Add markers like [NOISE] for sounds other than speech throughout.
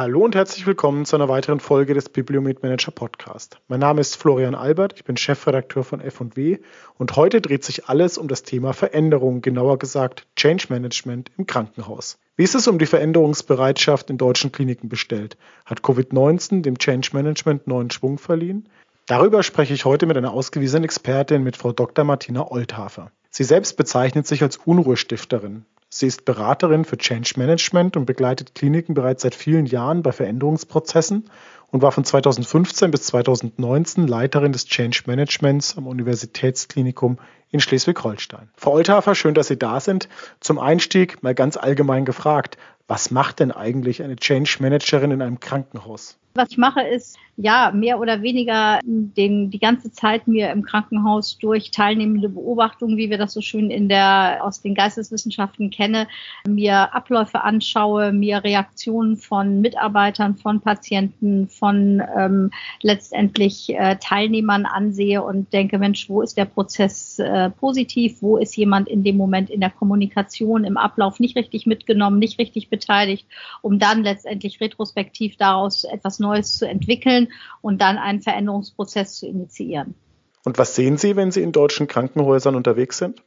Hallo und herzlich willkommen zu einer weiteren Folge des Bibliomet Manager Podcast. Mein Name ist Florian Albert, ich bin Chefredakteur von F&W und heute dreht sich alles um das Thema Veränderung, genauer gesagt Change Management im Krankenhaus. Wie ist es um die Veränderungsbereitschaft in deutschen Kliniken bestellt? Hat Covid-19 dem Change Management neuen Schwung verliehen? Darüber spreche ich heute mit einer ausgewiesenen Expertin, mit Frau Dr. Martina Olthafer. Sie selbst bezeichnet sich als Unruhestifterin. Sie ist Beraterin für Change Management und begleitet Kliniken bereits seit vielen Jahren bei Veränderungsprozessen und war von 2015 bis 2019 Leiterin des Change Managements am Universitätsklinikum in Schleswig-Holstein. Frau Olthafer, schön, dass Sie da sind. Zum Einstieg mal ganz allgemein gefragt, was macht denn eigentlich eine Change Managerin in einem Krankenhaus? Was ich mache, ist ja mehr oder weniger den, die ganze Zeit mir im Krankenhaus durch teilnehmende Beobachtungen, wie wir das so schön in der aus den Geisteswissenschaften kenne, mir Abläufe anschaue, mir Reaktionen von Mitarbeitern, von Patienten, von ähm, letztendlich äh, Teilnehmern ansehe und denke, Mensch, wo ist der Prozess äh, positiv, wo ist jemand in dem Moment in der Kommunikation, im Ablauf nicht richtig mitgenommen, nicht richtig beteiligt, um dann letztendlich retrospektiv daraus etwas Neues zu entwickeln und dann einen Veränderungsprozess zu initiieren. Und was sehen Sie, wenn Sie in deutschen Krankenhäusern unterwegs sind?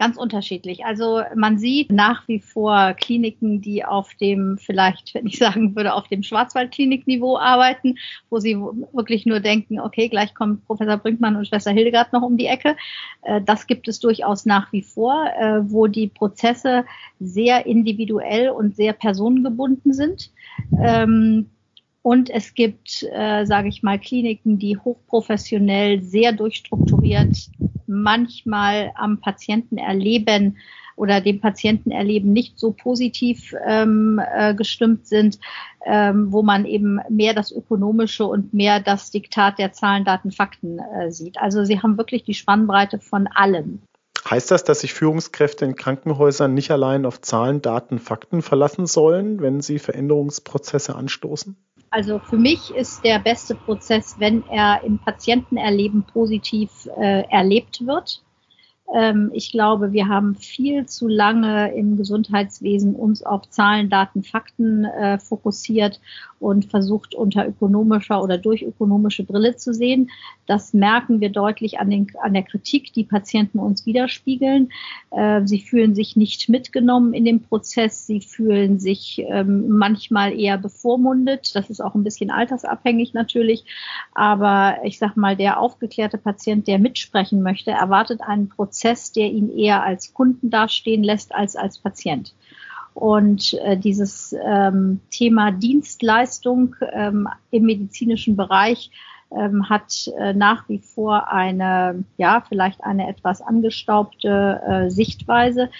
Ganz unterschiedlich. Also man sieht nach wie vor Kliniken, die auf dem, vielleicht, wenn ich [LAUGHS] sagen würde, auf dem Schwarzwaldklinikniveau arbeiten, wo sie wirklich nur denken, okay, gleich kommt Professor Brinkmann und Schwester Hildegard noch um die Ecke. Äh, das gibt es durchaus nach wie vor, äh, wo die Prozesse sehr individuell und sehr personengebunden sind. Und es gibt, äh, sage ich mal, Kliniken, die hochprofessionell, sehr durchstrukturiert, manchmal am Patienten erleben oder dem Patienten erleben nicht so positiv ähm, äh, gestimmt sind, ähm, wo man eben mehr das Ökonomische und mehr das Diktat der Zahlen, Daten, Fakten äh, sieht. Also sie haben wirklich die Spannbreite von allem. Heißt das, dass sich Führungskräfte in Krankenhäusern nicht allein auf Zahlen, Daten, Fakten verlassen sollen, wenn sie Veränderungsprozesse anstoßen? Also für mich ist der beste Prozess, wenn er im Patientenerleben positiv äh, erlebt wird ich glaube, wir haben viel zu lange im Gesundheitswesen uns auf Zahlen, Daten, Fakten äh, fokussiert und versucht unter ökonomischer oder durch ökonomische Brille zu sehen. Das merken wir deutlich an, den, an der Kritik, die Patienten uns widerspiegeln. Äh, sie fühlen sich nicht mitgenommen in dem Prozess. Sie fühlen sich ähm, manchmal eher bevormundet. Das ist auch ein bisschen altersabhängig natürlich. Aber ich sag mal, der aufgeklärte Patient, der mitsprechen möchte, erwartet einen Prozess, Prozess, der ihn eher als Kunden dastehen lässt als als Patient. Und äh, dieses ähm, Thema Dienstleistung ähm, im medizinischen Bereich ähm, hat äh, nach wie vor eine, ja, vielleicht eine etwas angestaubte äh, Sichtweise.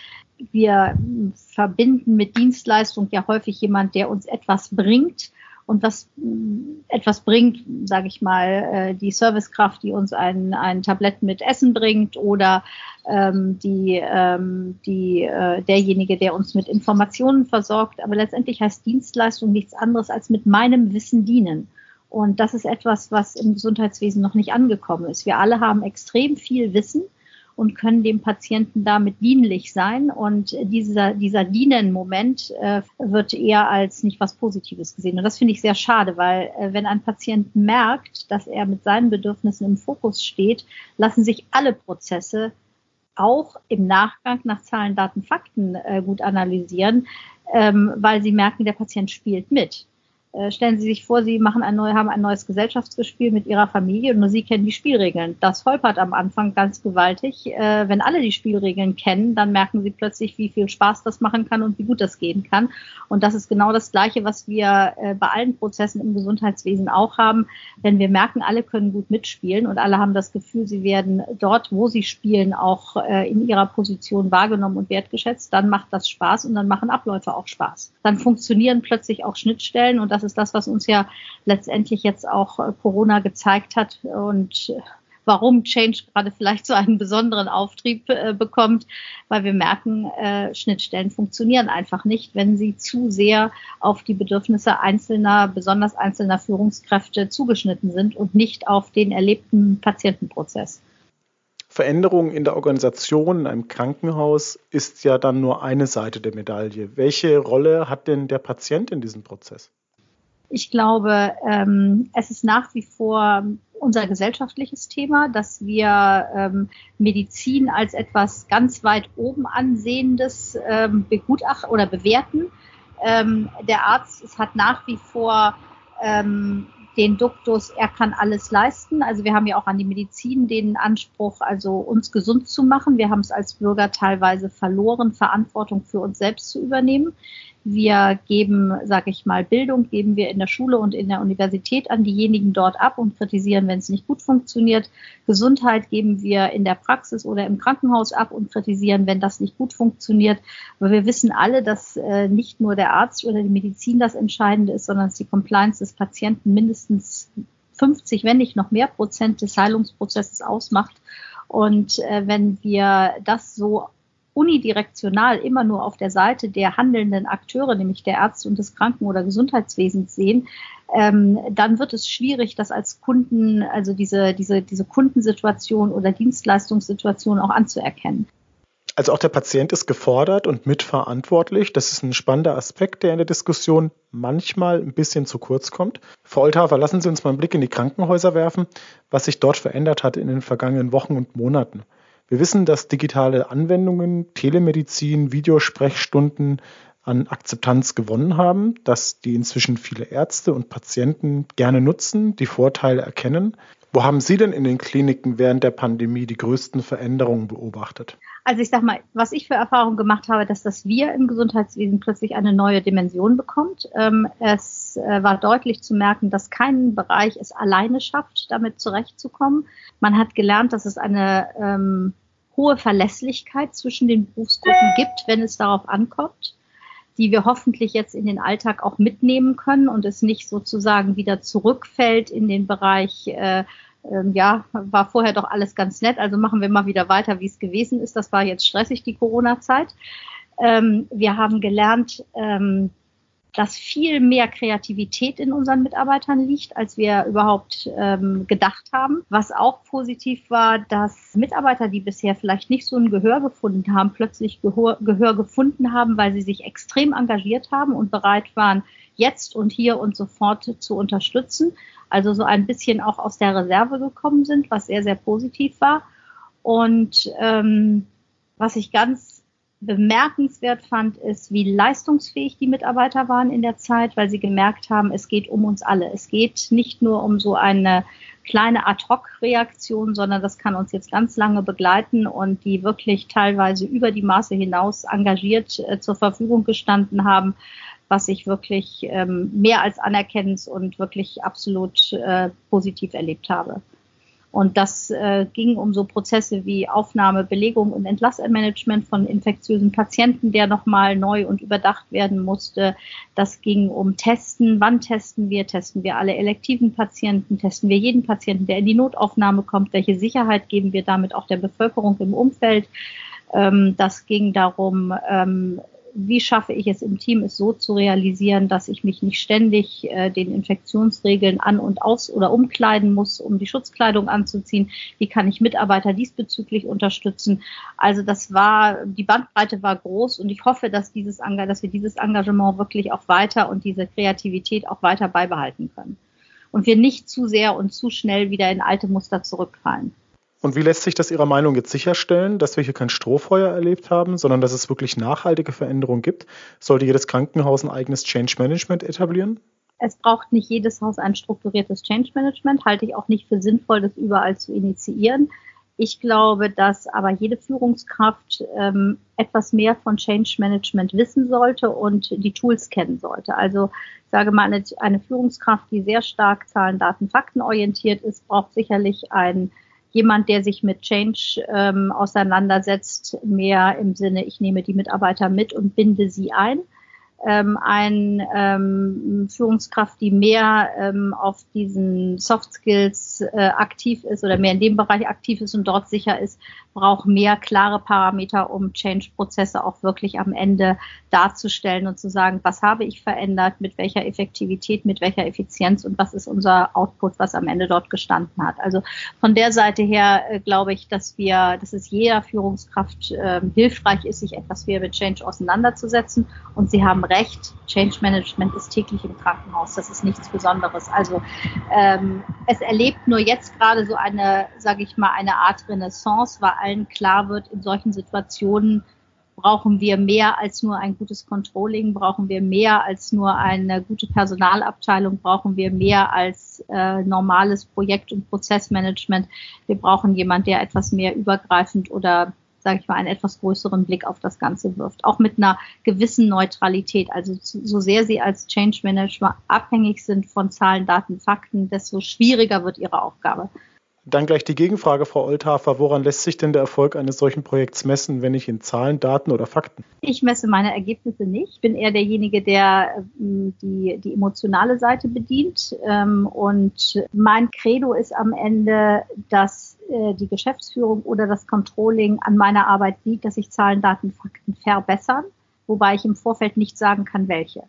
Wir verbinden mit Dienstleistung ja häufig jemand, der uns etwas bringt und was mm, etwas bringt, sage ich mal, äh, die Servicekraft, die uns ein, ein Tablett mit Essen bringt oder ähm, die, ähm, die, äh, derjenige, der uns mit Informationen versorgt. Aber letztendlich heißt Dienstleistung nichts anderes als mit meinem Wissen dienen. Und das ist etwas, was im Gesundheitswesen noch nicht angekommen ist. Wir alle haben extrem viel Wissen und können dem Patienten damit dienlich sein. Und dieser, dieser Dienen-Moment äh, wird eher als nicht was Positives gesehen. Und das finde ich sehr schade, weil äh, wenn ein Patient merkt, dass er mit seinen Bedürfnissen im Fokus steht, lassen sich alle Prozesse auch im Nachgang nach Zahlen, Daten, Fakten äh, gut analysieren, ähm, weil sie merken, der Patient spielt mit. Äh, stellen Sie sich vor, Sie machen ein neu, haben ein neues Gesellschaftsspiel mit Ihrer Familie und nur Sie kennen die Spielregeln. Das holpert am Anfang ganz gewaltig. Äh, wenn alle die Spielregeln kennen, dann merken Sie plötzlich, wie viel Spaß das machen kann und wie gut das gehen kann. Und das ist genau das Gleiche, was wir äh, bei allen Prozessen im Gesundheitswesen auch haben. Wenn wir merken, alle können gut mitspielen und alle haben das Gefühl, sie werden dort, wo sie spielen, auch in ihrer Position wahrgenommen und wertgeschätzt, dann macht das Spaß und dann machen Abläufe auch Spaß. Dann funktionieren plötzlich auch Schnittstellen und das das ist das, was uns ja letztendlich jetzt auch äh, Corona gezeigt hat und äh, warum Change gerade vielleicht so einen besonderen Auftrieb äh, bekommt, weil wir merken, Schnittstellen funktionieren einfach nicht, wenn sie zu sehr auf die Bedürfnisse einzelner, besonders einzelner Führungskräfte zugeschnitten sind und nicht auf den erlebten Patientenprozess. Veränderung in der Organisation in einem Krankenhaus ist ja dann nur eine Seite der Medaille. Welche Rolle hat denn der Patient in diesem Prozess? Ich glaube, ähm, es ist nach wie vor unser gesellschaftliches Thema, dass wir ähm, Medizin als etwas ganz weit oben ansehendes ähm, begutachten oder bewerten. Ähm, der Arzt es hat nach wie vor ähm, den Duktus, er kann alles leisten. Also wir haben ja auch an die Medizin den Anspruch, also uns gesund zu machen. Wir haben es als Bürger teilweise verloren, Verantwortung für uns selbst zu übernehmen. Wir geben, sage ich mal, Bildung geben wir in der Schule und in der Universität an diejenigen dort ab und kritisieren, wenn es nicht gut funktioniert. Gesundheit geben wir in der Praxis oder im Krankenhaus ab und kritisieren, wenn das nicht gut funktioniert. Aber wir wissen alle, dass äh, nicht nur der Arzt oder die Medizin das Entscheidende ist, sondern dass die Compliance des Patienten mindestens 50, wenn nicht noch mehr Prozent des Heilungsprozesses ausmacht. Und äh, wenn wir das so unidirektional immer nur auf der Seite der handelnden Akteure, nämlich der Ärzte und des Kranken- oder Gesundheitswesens sehen, ähm, dann wird es schwierig, das als Kunden, also diese, diese, diese Kundensituation oder Dienstleistungssituation auch anzuerkennen. Also auch der Patient ist gefordert und mitverantwortlich. Das ist ein spannender Aspekt, der in der Diskussion manchmal ein bisschen zu kurz kommt. Frau Olthafer, lassen Sie uns mal einen Blick in die Krankenhäuser werfen, was sich dort verändert hat in den vergangenen Wochen und Monaten. Wir wissen, dass digitale Anwendungen, Telemedizin, Videosprechstunden an Akzeptanz gewonnen haben, dass die inzwischen viele Ärzte und Patienten gerne nutzen, die Vorteile erkennen. Wo haben Sie denn in den Kliniken während der Pandemie die größten Veränderungen beobachtet? Also ich sag mal, was ich für Erfahrungen gemacht habe, dass das Wir im Gesundheitswesen plötzlich eine neue Dimension bekommt. Ähm, es äh, war deutlich zu merken, dass kein Bereich es alleine schafft, damit zurechtzukommen. Man hat gelernt, dass es eine ähm, hohe Verlässlichkeit zwischen den Berufsgruppen gibt, wenn es darauf ankommt, die wir hoffentlich jetzt in den Alltag auch mitnehmen können und es nicht sozusagen wieder zurückfällt in den Bereich, äh, äh, ja, war vorher doch alles ganz nett, also machen wir mal wieder weiter, wie es gewesen ist. Das war jetzt stressig, die Corona-Zeit. Ähm, wir haben gelernt, ähm, dass viel mehr Kreativität in unseren Mitarbeitern liegt, als wir überhaupt ähm, gedacht haben. Was auch positiv war, dass Mitarbeiter, die bisher vielleicht nicht so ein Gehör gefunden haben, plötzlich Gehör, Gehör gefunden haben, weil sie sich extrem engagiert haben und bereit waren, jetzt und hier und sofort zu unterstützen. Also so ein bisschen auch aus der Reserve gekommen sind, was sehr, sehr positiv war. Und ähm, was ich ganz bemerkenswert fand, ist, wie leistungsfähig die Mitarbeiter waren in der Zeit, weil sie gemerkt haben, es geht um uns alle. Es geht nicht nur um so eine kleine Ad-Hoc-Reaktion, sondern das kann uns jetzt ganz lange begleiten und die wirklich teilweise über die Maße hinaus engagiert äh, zur Verfügung gestanden haben, was ich wirklich ähm, mehr als anerkennend und wirklich absolut äh, positiv erlebt habe. Und das äh, ging um so Prozesse wie Aufnahme, Belegung und Entlassmanagement von infektiösen Patienten, der nochmal neu und überdacht werden musste. Das ging um Testen. Wann testen wir? Testen wir alle elektiven Patienten? Testen wir jeden Patienten, der in die Notaufnahme kommt? Welche Sicherheit geben wir damit auch der Bevölkerung im Umfeld? Ähm, das ging darum, ähm, wie schaffe ich es im Team, es so zu realisieren, dass ich mich nicht ständig äh, den Infektionsregeln an und aus oder umkleiden muss, um die Schutzkleidung anzuziehen? Wie kann ich Mitarbeiter diesbezüglich unterstützen? Also das war, die Bandbreite war groß und ich hoffe, dass dieses, dass wir dieses Engagement wirklich auch weiter und diese Kreativität auch weiter beibehalten können. Und wir nicht zu sehr und zu schnell wieder in alte Muster zurückfallen. Und wie lässt sich das Ihrer Meinung jetzt sicherstellen, dass wir hier kein Strohfeuer erlebt haben, sondern dass es wirklich nachhaltige Veränderungen gibt? Sollte jedes Krankenhaus ein eigenes Change Management etablieren? Es braucht nicht jedes Haus ein strukturiertes Change Management, halte ich auch nicht für sinnvoll, das überall zu initiieren. Ich glaube, dass aber jede Führungskraft ähm, etwas mehr von Change Management wissen sollte und die Tools kennen sollte. Also ich sage mal, eine, eine Führungskraft, die sehr stark Zahlen, Daten, Fakten orientiert ist, braucht sicherlich ein jemand, der sich mit Change ähm, auseinandersetzt, mehr im Sinne, ich nehme die Mitarbeiter mit und binde sie ein ähm, ein ähm, Führungskraft, die mehr ähm, auf diesen Soft Skills äh, aktiv ist oder mehr in dem Bereich aktiv ist und dort sicher ist, braucht mehr klare Parameter, um Change-Prozesse auch wirklich am Ende darzustellen und zu sagen, was habe ich verändert, mit welcher Effektivität, mit welcher Effizienz und was ist unser Output, was am Ende dort gestanden hat. Also von der Seite her äh, glaube ich, dass wir, dass es jeder Führungskraft äh, hilfreich ist, sich etwas mehr mit Change auseinanderzusetzen und sie haben Recht, Change Management ist täglich im Krankenhaus. Das ist nichts Besonderes. Also ähm, es erlebt nur jetzt gerade so eine, sage ich mal, eine Art Renaissance, weil allen klar wird, in solchen Situationen brauchen wir mehr als nur ein gutes Controlling, brauchen wir mehr als nur eine gute Personalabteilung, brauchen wir mehr als äh, normales Projekt- und Prozessmanagement. Wir brauchen jemand, der etwas mehr übergreifend oder sage ich mal, einen etwas größeren Blick auf das Ganze wirft. Auch mit einer gewissen Neutralität. Also so sehr Sie als Change Manager abhängig sind von Zahlen, Daten, Fakten, desto schwieriger wird Ihre Aufgabe. Dann gleich die Gegenfrage, Frau Olthafer. Woran lässt sich denn der Erfolg eines solchen Projekts messen, wenn nicht in Zahlen, Daten oder Fakten? Ich messe meine Ergebnisse nicht. Ich bin eher derjenige, der ähm, die, die emotionale Seite bedient. Ähm, und mein Credo ist am Ende, dass äh, die Geschäftsführung oder das Controlling an meiner Arbeit sieht, dass sich Zahlen, Daten, Fakten verbessern, wobei ich im Vorfeld nicht sagen kann, welche.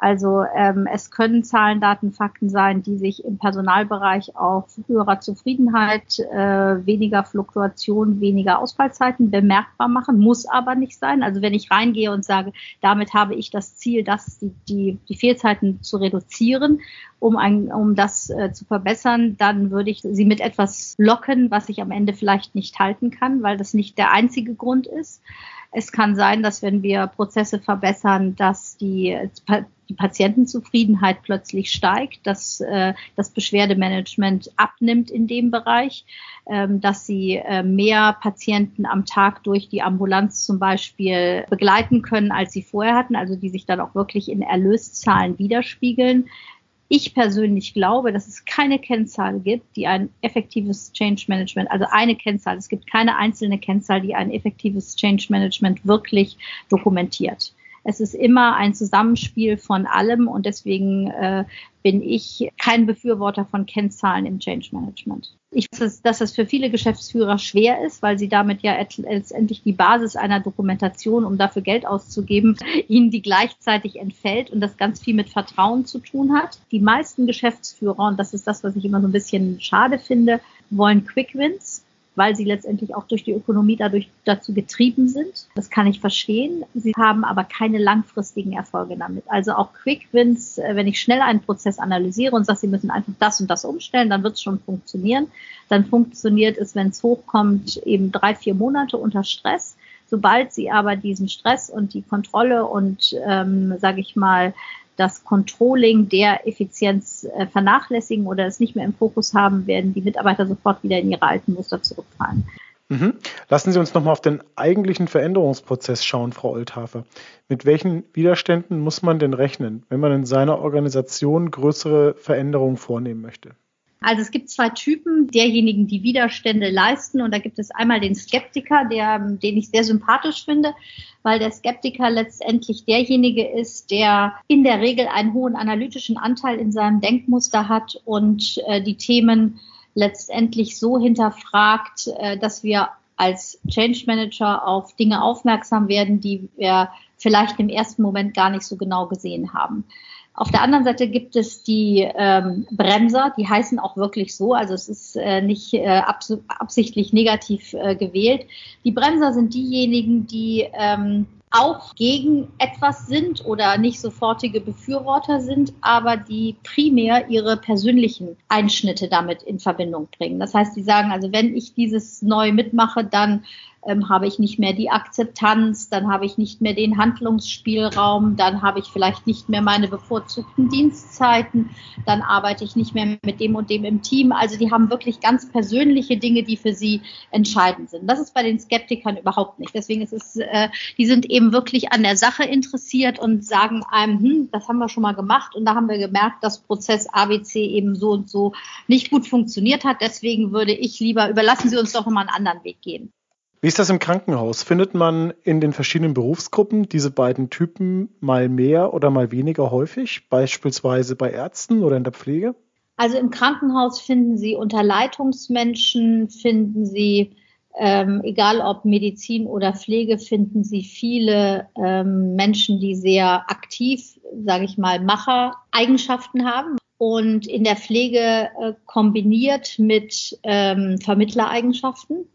Also ähm, es können Zahlen, Daten, Fakten sein, die sich im Personalbereich auf höherer Zufriedenheit, äh, weniger Fluktuation, weniger Ausfallzeiten bemerkbar machen, muss aber nicht sein. Also wenn ich reingehe und sage, damit habe ich das Ziel, dass die, die, die Fehlzeiten zu reduzieren, um, ein, um das äh, zu verbessern, dann würde ich sie mit etwas locken, was ich am Ende vielleicht nicht halten kann, weil das nicht der einzige Grund ist. Es kann sein, dass wenn wir Prozesse verbessern, dass die, die Patientenzufriedenheit plötzlich steigt, dass äh, das Beschwerdemanagement abnimmt in dem Bereich, ähm, dass sie äh, mehr Patienten am Tag durch die Ambulanz zum Beispiel begleiten können, als sie vorher hatten, also die sich dann auch wirklich in Erlöszahlen widerspiegeln. Ich persönlich glaube, dass es keine Kennzahl gibt, die ein effektives Change Management, also eine Kennzahl, es gibt keine einzelne Kennzahl, die ein effektives Change Management wirklich dokumentiert. Es ist immer ein Zusammenspiel von allem und deswegen äh, bin ich kein Befürworter von Kennzahlen im Change Management. Ich weiß, dass es für viele Geschäftsführer schwer ist, weil sie damit ja letztendlich die Basis einer Dokumentation, um dafür Geld auszugeben, ihnen die gleichzeitig entfällt und das ganz viel mit Vertrauen zu tun hat. Die meisten Geschäftsführer, und das ist das, was ich immer so ein bisschen schade finde, wollen Quick Wins weil sie letztendlich auch durch die Ökonomie dadurch dazu getrieben sind. Das kann ich verstehen. Sie haben aber keine langfristigen Erfolge damit. Also auch Quick Wins, äh, wenn ich schnell einen Prozess analysiere und sage, Sie müssen einfach das und das umstellen, dann wird es schon funktionieren. Dann funktioniert es, wenn es hochkommt, eben drei, vier Monate unter Stress. Sobald Sie aber diesen Stress und die Kontrolle und, ähm, sage ich mal, das Controlling der Effizienz äh, vernachlässigen oder es nicht mehr im Fokus haben, werden die Mitarbeiter sofort wieder in ihre alten Muster zurückfallen. Mhm. Lassen Sie uns nochmal auf den eigentlichen Veränderungsprozess schauen, Frau Olthafer. Mit welchen Widerständen muss man denn rechnen, wenn man in seiner Organisation größere Veränderungen vornehmen möchte? Also es gibt zwei Typen derjenigen, die Widerstände leisten. Und da gibt es einmal den Skeptiker, der, den ich sehr sympathisch finde, weil der Skeptiker letztendlich derjenige ist, der in der Regel einen hohen analytischen Anteil in seinem Denkmuster hat und äh, die Themen letztendlich so hinterfragt, äh, dass wir als Change Manager auf Dinge aufmerksam werden, die wir vielleicht im ersten Moment gar nicht so genau gesehen haben. Auf der anderen Seite gibt es die ähm, Bremser, die heißen auch wirklich so, also es ist äh, nicht äh, abs absichtlich negativ äh, gewählt. Die Bremser sind diejenigen, die ähm, auch gegen etwas sind oder nicht sofortige Befürworter sind, aber die primär ihre persönlichen Einschnitte damit in Verbindung bringen. Das heißt, sie sagen, also wenn ich dieses neu mitmache, dann ähm, habe ich nicht mehr die Akzeptanz, dann habe ich nicht mehr den Handlungsspielraum, dann habe ich vielleicht nicht mehr meine bevorzugten Dienstzeiten, dann arbeite ich nicht mehr mit dem und dem im Team. Also die haben wirklich ganz persönliche Dinge, die für sie entscheidend sind. Das ist bei den Skeptikern überhaupt nicht. Deswegen ist es, äh, die sind eben wirklich an der Sache interessiert und sagen einem, hm, das haben wir schon mal gemacht und da haben wir gemerkt, dass Prozess ABC eben so und so nicht gut funktioniert hat. Deswegen würde ich lieber, überlassen Sie uns doch nochmal einen anderen Weg gehen. Wie ist das im Krankenhaus? Findet man in den verschiedenen Berufsgruppen diese beiden Typen mal mehr oder mal weniger häufig, beispielsweise bei Ärzten oder in der Pflege? Also im Krankenhaus finden Sie unter Leitungsmenschen, finden Sie, ähm, egal ob Medizin oder Pflege, finden Sie viele ähm, Menschen, die sehr aktiv, sage ich mal, Macher-Eigenschaften haben. Und in der Pflege äh, kombiniert mit ähm, Vermittlereigenschaften.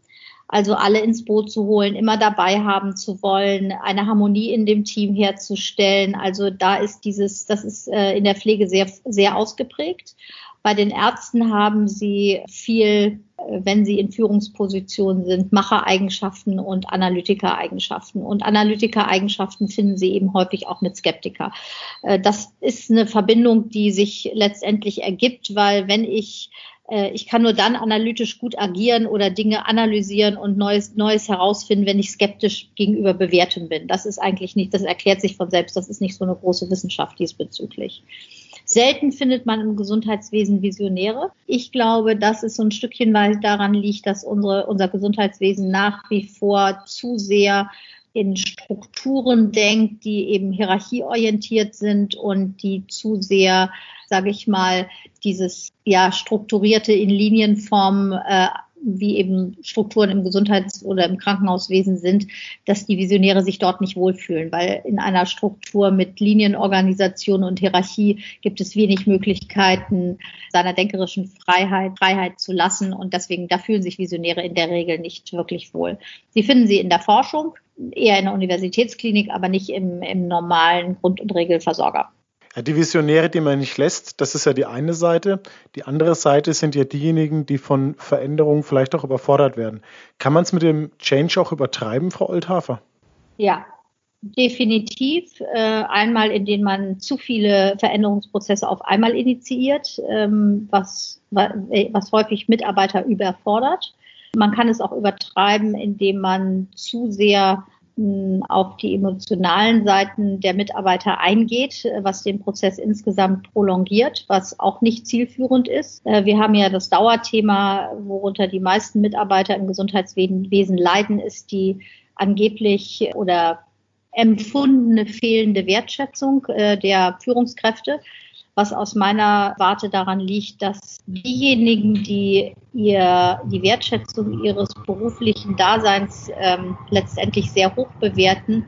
Also alle ins Boot zu holen, immer dabei haben zu wollen, eine Harmonie in dem Team herzustellen. Also da ist dieses, das ist äh, in der Pflege sehr, sehr ausgeprägt. Bei den Ärzten haben sie viel, äh, wenn sie in Führungspositionen sind, Machereigenschaften und Analytikereigenschaften. Und Analytikereigenschaften finden sie eben häufig auch mit Skeptiker. Äh, das ist eine Verbindung, die sich letztendlich ergibt, weil wenn ich äh, ich kann nur dann analytisch gut agieren oder Dinge analysieren und Neues, Neues herausfinden, wenn ich skeptisch gegenüber Bewerten bin. Das ist eigentlich nicht, das erklärt sich von selbst, das ist nicht so eine große Wissenschaft diesbezüglich. Selten findet man im Gesundheitswesen Visionäre. Ich glaube, dass es so ein Stückchen weit daran liegt, dass unsere, unser Gesundheitswesen nach wie vor zu sehr in Strukturen denkt, die eben hierarchieorientiert sind und die zu sehr, sage ich mal, dieses ja strukturierte in Linienform äh, wie eben Strukturen im Gesundheits- oder im Krankenhauswesen sind, dass die Visionäre sich dort nicht wohlfühlen, weil in einer Struktur mit Linienorganisation und Hierarchie gibt es wenig Möglichkeiten, seiner denkerischen Freiheit, Freiheit zu lassen und deswegen, da fühlen sich Visionäre in der Regel nicht wirklich wohl. Sie finden sie in der Forschung, eher in der Universitätsklinik, aber nicht im, im normalen Grund- und Regelversorger. Ja, die Visionäre, die man nicht lässt, das ist ja die eine Seite. Die andere Seite sind ja diejenigen, die von Veränderungen vielleicht auch überfordert werden. Kann man es mit dem Change auch übertreiben, Frau Oldhafer? Ja, definitiv. Äh, einmal, indem man zu viele Veränderungsprozesse auf einmal initiiert, ähm, was, was häufig Mitarbeiter überfordert. Man kann es auch übertreiben, indem man zu sehr auf die emotionalen Seiten der Mitarbeiter eingeht, was den Prozess insgesamt prolongiert, was auch nicht zielführend ist. Äh, wir haben ja das Dauerthema, worunter die meisten Mitarbeiter im Gesundheitswesen leiden, ist die angeblich oder empfundene fehlende Wertschätzung äh, der Führungskräfte was aus meiner Warte daran liegt, dass diejenigen, die ihr die Wertschätzung ihres beruflichen Daseins ähm, letztendlich sehr hoch bewerten,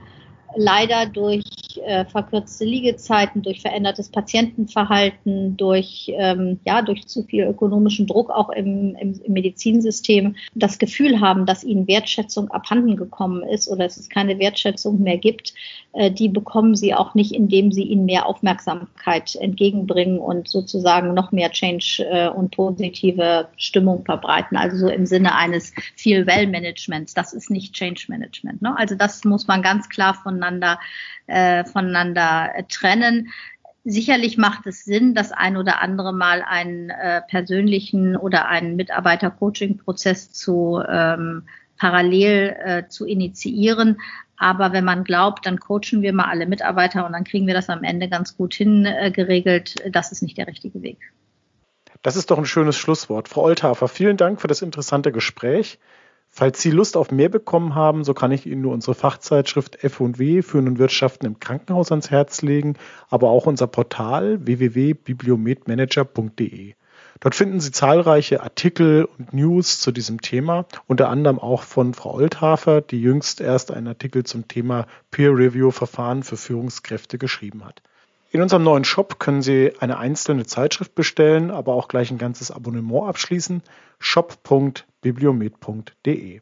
leider durch äh, verkürzte Liegezeiten, durch verändertes Patientenverhalten, durch, ähm, ja, durch zu viel ökonomischen Druck auch im, im, im Medizinsystem das Gefühl haben, dass ihnen Wertschätzung abhanden gekommen ist oder dass es keine Wertschätzung mehr gibt, äh, die bekommen sie auch nicht, indem sie ihnen mehr Aufmerksamkeit entgegenbringen und sozusagen noch mehr Change äh, und positive Stimmung verbreiten. Also so im Sinne eines viel Well-Managements. Das ist nicht Change Management. Ne? Also das muss man ganz klar voneinander äh, voneinander trennen. Sicherlich macht es Sinn, das ein oder andere Mal einen äh, persönlichen oder einen Mitarbeiter-Coaching-Prozess zu ähm, parallel äh, zu initiieren. Aber wenn man glaubt, dann coachen wir mal alle Mitarbeiter und dann kriegen wir das am Ende ganz gut hingeregelt. Äh, das ist nicht der richtige Weg. Das ist doch ein schönes Schlusswort. Frau Olthafer, vielen Dank für das interessante Gespräch. Falls Sie Lust auf mehr bekommen haben, so kann ich Ihnen nur unsere Fachzeitschrift F&W Führen und Wirtschaften im Krankenhaus ans Herz legen, aber auch unser Portal www.bibliometmanager.de. Dort finden Sie zahlreiche Artikel und News zu diesem Thema, unter anderem auch von Frau Oldhafer, die jüngst erst einen Artikel zum Thema Peer-Review-Verfahren für Führungskräfte geschrieben hat. In unserem neuen Shop können Sie eine einzelne Zeitschrift bestellen, aber auch gleich ein ganzes Abonnement abschließen. shop.bibliomet.de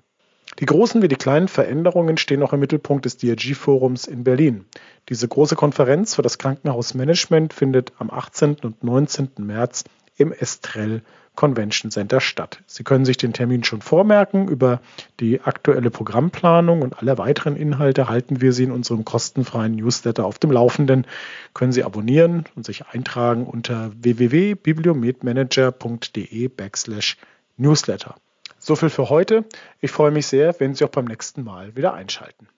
die großen wie die kleinen Veränderungen stehen auch im Mittelpunkt des DRG-Forums in Berlin. Diese große Konferenz für das Krankenhausmanagement findet am 18. und 19. März im Estrell Convention Center statt. Sie können sich den Termin schon vormerken. Über die aktuelle Programmplanung und alle weiteren Inhalte halten wir Sie in unserem kostenfreien Newsletter auf dem Laufenden. Können Sie abonnieren und sich eintragen unter www.bibliometmanager.de backslash Newsletter. So viel für heute. Ich freue mich sehr, wenn Sie auch beim nächsten Mal wieder einschalten.